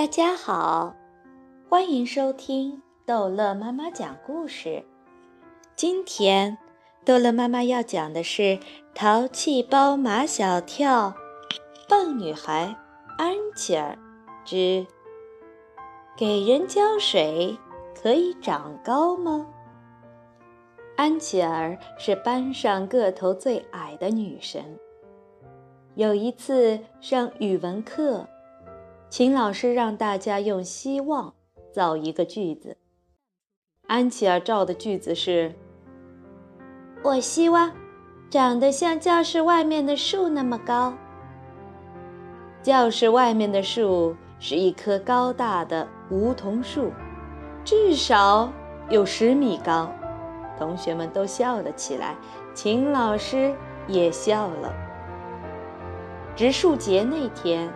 大家好，欢迎收听逗乐妈妈讲故事。今天，逗乐妈妈要讲的是《淘气包马小跳》，笨女孩安琪儿之给人浇水可以长高吗？安琪儿是班上个头最矮的女生。有一次上语文课。秦老师让大家用“希望”造一个句子。安琪儿造的句子是：“我希望长得像教室外面的树那么高。”教室外面的树是一棵高大的梧桐树，至少有十米高。同学们都笑了起来，秦老师也笑了。植树节那天。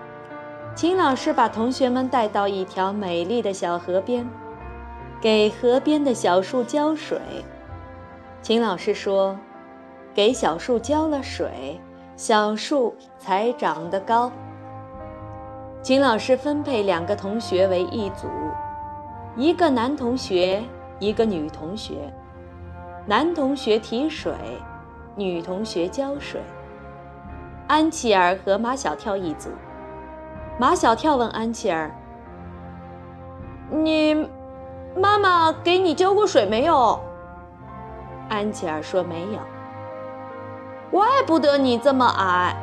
秦老师把同学们带到一条美丽的小河边，给河边的小树浇水。秦老师说：“给小树浇了水，小树才长得高。”秦老师分配两个同学为一组，一个男同学，一个女同学。男同学提水，女同学浇水。安琪儿和马小跳一组。马小跳问安琪儿：“你妈妈给你浇过水没有？”安琪儿说：“没有。”怪不得你这么矮，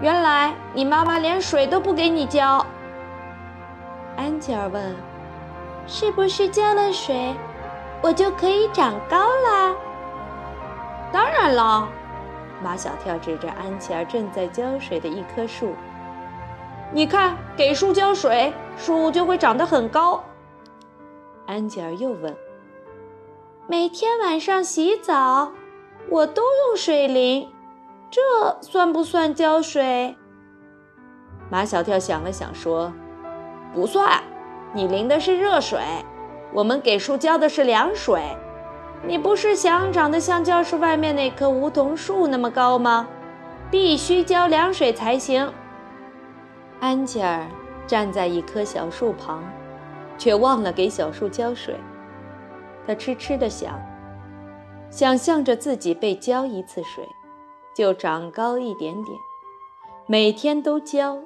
原来你妈妈连水都不给你浇。安琪儿问：“是不是浇了水，我就可以长高啦？”当然了，马小跳指着安琪儿正在浇水的一棵树。你看，给树浇水，树就会长得很高。安吉尔又问：“每天晚上洗澡，我都用水淋，这算不算浇水？”马小跳想了想说：“不算，你淋的是热水，我们给树浇的是凉水。你不是想长得像教室外面那棵梧桐树那么高吗？必须浇凉水才行。”安吉尔站在一棵小树旁，却忘了给小树浇水。他痴痴地想，想象着自己被浇一次水，就长高一点点，每天都浇，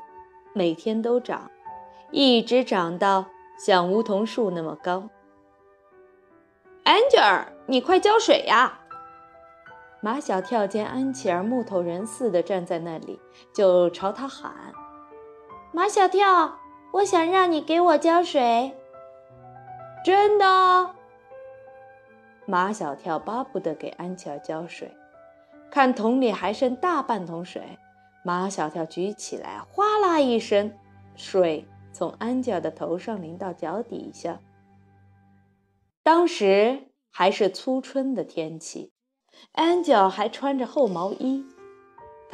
每天都长，一直长到像梧桐树那么高。安吉尔，你快浇水呀！马小跳见安琪儿木头人似的站在那里，就朝他喊。马小跳，我想让你给我浇水。真的？马小跳巴不得给安琪儿浇水，看桶里还剩大半桶水，马小跳举起来，哗啦一声，水从安吉尔的头上淋到脚底下。当时还是初春的天气，安吉尔还穿着厚毛衣。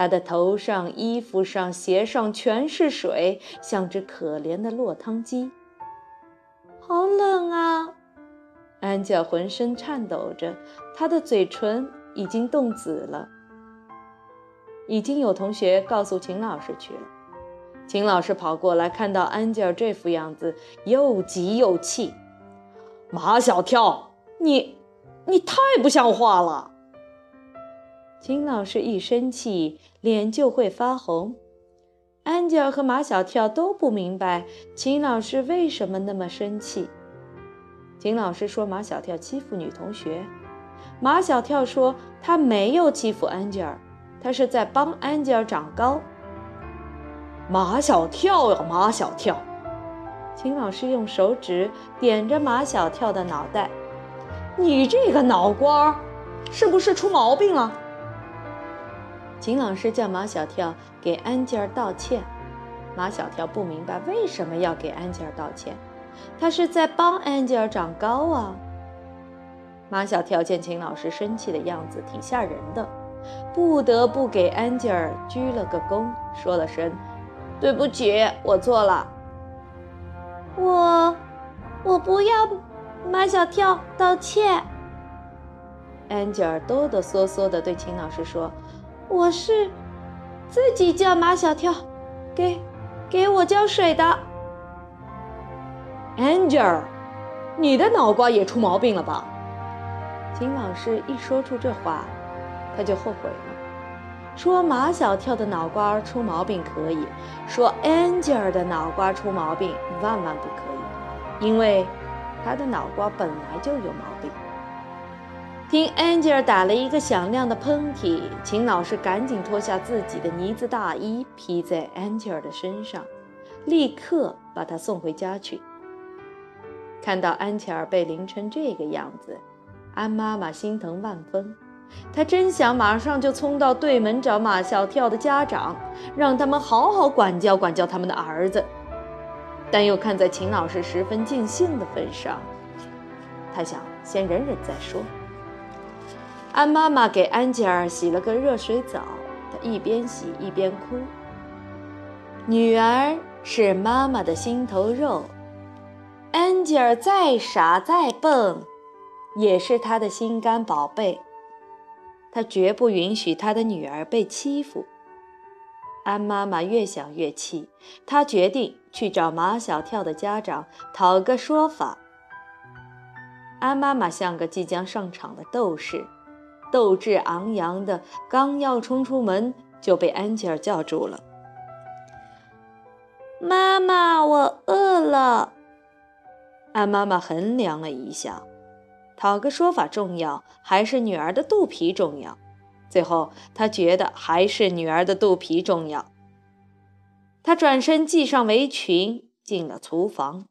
他的头上、衣服上、鞋上全是水，像只可怜的落汤鸡。好冷啊！安吉尔浑身颤抖着，他的嘴唇已经冻紫了。已经有同学告诉秦老师去了。秦老师跑过来，看到安吉尔这副样子，又急又气：“马小跳，你，你太不像话了！”秦老师一生气，脸就会发红。安吉尔和马小跳都不明白秦老师为什么那么生气。秦老师说马小跳欺负女同学，马小跳说他没有欺负安吉尔，他是在帮安吉尔长高。马小跳呀，马小跳！秦老师用手指点着马小跳的脑袋：“你这个脑瓜，是不是出毛病了？”秦老师叫马小跳给安吉尔道歉，马小跳不明白为什么要给安吉尔道歉，他是在帮安吉尔长高啊。马小跳见秦老师生气的样子挺吓人的，不得不给安吉尔鞠了个躬，说了声“对不起，我错了”。我，我不要马小跳道歉。安吉尔哆哆嗦嗦地对秦老师说。我是自己叫马小跳，给给我浇水的。，Angel，你的脑瓜也出毛病了吧？秦老师一说出这话，他就后悔了。说马小跳的脑瓜出毛病可以，说 Angel 的脑瓜出毛病万万不可以，因为他的脑瓜本来就有毛病。听 Angel 打了一个响亮的喷嚏，秦老师赶紧脱下自己的呢子大衣披在 Angel 的身上，立刻把他送回家去。看到安琪儿被淋成这个样子，安妈妈心疼万分，她真想马上就冲到对门找马小跳的家长，让他们好好管教管教他们的儿子，但又看在秦老师十分尽兴的份上，她想先忍忍再说。安妈妈给安吉尔洗了个热水澡，她一边洗一边哭。女儿是妈妈的心头肉，安吉尔再傻再笨，也是她的心肝宝贝。她绝不允许她的女儿被欺负。安妈妈越想越气，她决定去找马小跳的家长讨个说法。安妈妈像个即将上场的斗士。斗志昂扬的，刚要冲出门，就被安吉尔叫住了。妈妈，我饿了。安妈妈衡量了一下，讨个说法重要，还是女儿的肚皮重要？最后，她觉得还是女儿的肚皮重要。她转身系上围裙，进了厨房。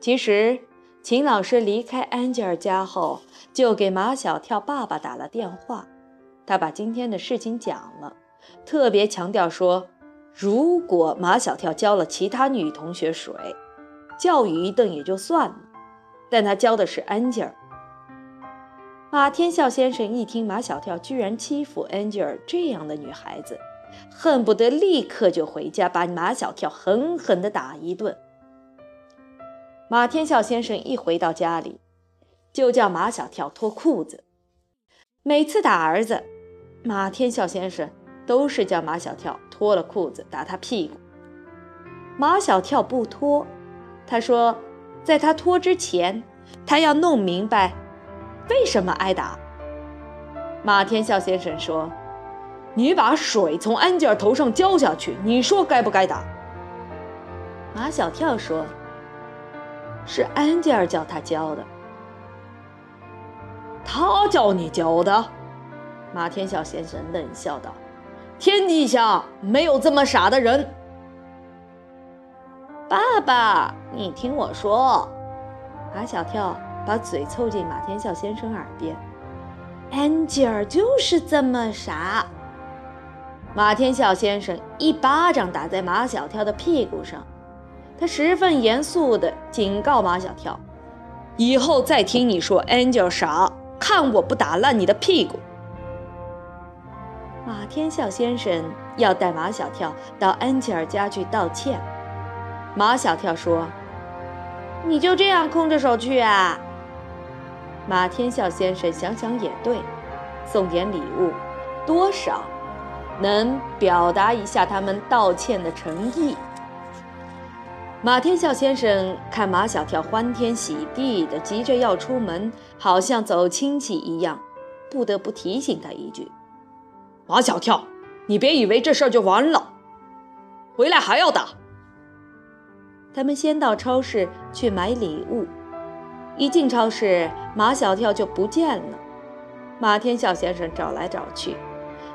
其实。秦老师离开安吉尔家后，就给马小跳爸爸打了电话。他把今天的事情讲了，特别强调说，如果马小跳教了其他女同学水，教育一顿也就算了，但他教的是安吉尔。马天笑先生一听马小跳居然欺负安吉尔这样的女孩子，恨不得立刻就回家把马小跳狠狠地打一顿。马天笑先生一回到家里，就叫马小跳脱裤子。每次打儿子，马天笑先生都是叫马小跳脱了裤子打他屁股。马小跳不脱，他说，在他脱之前，他要弄明白为什么挨打。马天笑先生说：“你把水从安吉尔头上浇下去，你说该不该打？”马小跳说。是安吉尔叫他教的，他叫你教的？马天笑先生冷笑道：“天底下没有这么傻的人。”爸爸，你听我说。马小跳把嘴凑近马天笑先生耳边：“安吉尔就是这么傻。”马天笑先生一巴掌打在马小跳的屁股上。他十分严肃地警告马小跳：“以后再听你说 Angel 傻，看我不打烂你的屁股！”马天笑先生要带马小跳到安吉尔家去道歉。马小跳说：“你就这样空着手去啊？”马天笑先生想想也对，送点礼物，多少能表达一下他们道歉的诚意。马天笑先生看马小跳欢天喜地的急着要出门，好像走亲戚一样，不得不提醒他一句：“马小跳，你别以为这事儿就完了，回来还要打。”他们先到超市去买礼物，一进超市，马小跳就不见了。马天笑先生找来找去，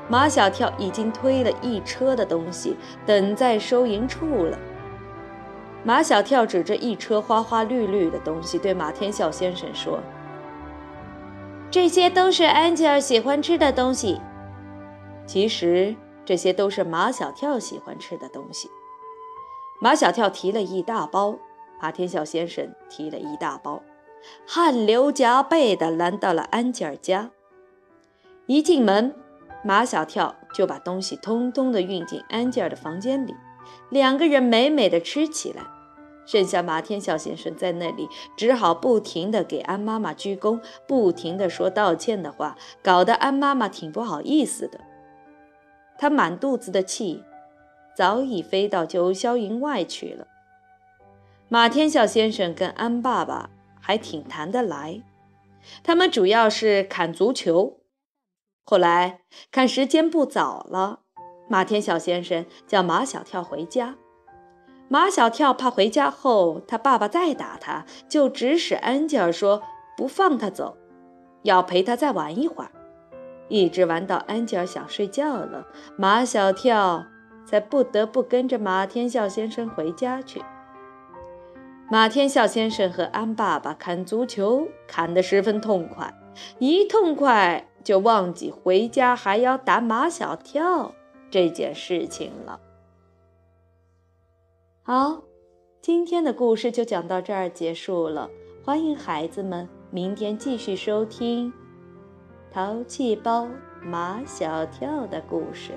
马小跳已经推了一车的东西，等在收银处了。马小跳指着一车花花绿绿的东西，对马天笑先生说：“这些都是安吉尔喜欢吃的东西。其实这些都是马小跳喜欢吃的东西。”马小跳提了一大包，马天笑先生提了一大包，汗流浃背地来到了安吉尔家。一进门，马小跳就把东西通通地运进安吉尔的房间里，两个人美美地吃起来。剩下马天笑先生在那里，只好不停地给安妈妈鞠躬，不停地说道歉的话，搞得安妈妈挺不好意思的。她满肚子的气，早已飞到九霄云外去了。马天笑先生跟安爸爸还挺谈得来，他们主要是砍足球。后来看时间不早了，马天笑先生叫马小跳回家。马小跳怕回家后他爸爸再打他，就指使安吉尔说不放他走，要陪他再玩一会儿，一直玩到安吉尔想睡觉了，马小跳才不得不跟着马天笑先生回家去。马天笑先生和安爸爸看足球看得十分痛快，一痛快就忘记回家还要打马小跳这件事情了。好，今天的故事就讲到这儿结束了。欢迎孩子们明天继续收听《淘气包马小跳》的故事。